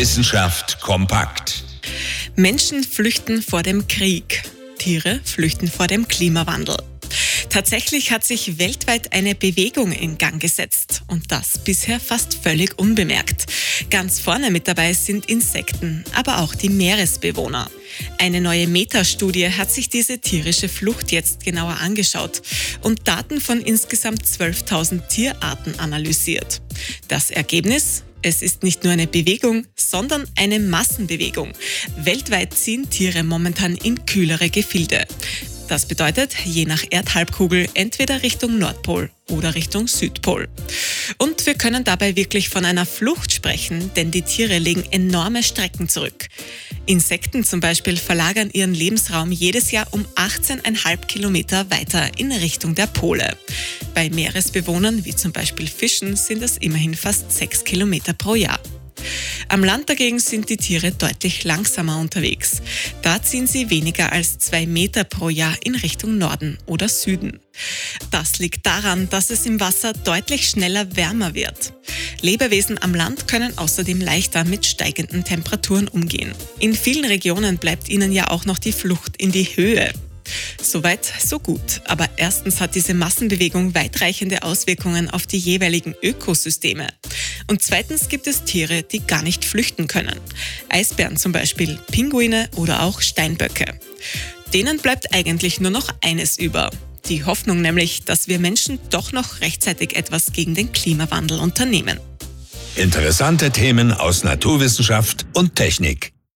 Wissenschaft kompakt. Menschen flüchten vor dem Krieg. Tiere flüchten vor dem Klimawandel. Tatsächlich hat sich weltweit eine Bewegung in Gang gesetzt und das bisher fast völlig unbemerkt. Ganz vorne mit dabei sind Insekten, aber auch die Meeresbewohner. Eine neue Metastudie hat sich diese tierische Flucht jetzt genauer angeschaut und Daten von insgesamt 12.000 Tierarten analysiert. Das Ergebnis? Es ist nicht nur eine Bewegung, sondern eine Massenbewegung. Weltweit ziehen Tiere momentan in kühlere Gefilde. Das bedeutet, je nach Erdhalbkugel entweder Richtung Nordpol oder Richtung Südpol. Und wir können dabei wirklich von einer Flucht sprechen, denn die Tiere legen enorme Strecken zurück. Insekten zum Beispiel verlagern ihren Lebensraum jedes Jahr um 18,5 Kilometer weiter in Richtung der Pole. Bei Meeresbewohnern wie zum Beispiel Fischen sind es immerhin fast 6 Kilometer pro Jahr. Am Land dagegen sind die Tiere deutlich langsamer unterwegs. Da ziehen sie weniger als zwei Meter pro Jahr in Richtung Norden oder Süden. Das liegt daran, dass es im Wasser deutlich schneller wärmer wird. Lebewesen am Land können außerdem leichter mit steigenden Temperaturen umgehen. In vielen Regionen bleibt ihnen ja auch noch die Flucht in die Höhe. Soweit, so gut. Aber erstens hat diese Massenbewegung weitreichende Auswirkungen auf die jeweiligen Ökosysteme. Und zweitens gibt es Tiere, die gar nicht flüchten können. Eisbären zum Beispiel, Pinguine oder auch Steinböcke. Denen bleibt eigentlich nur noch eines über. Die Hoffnung nämlich, dass wir Menschen doch noch rechtzeitig etwas gegen den Klimawandel unternehmen. Interessante Themen aus Naturwissenschaft und Technik.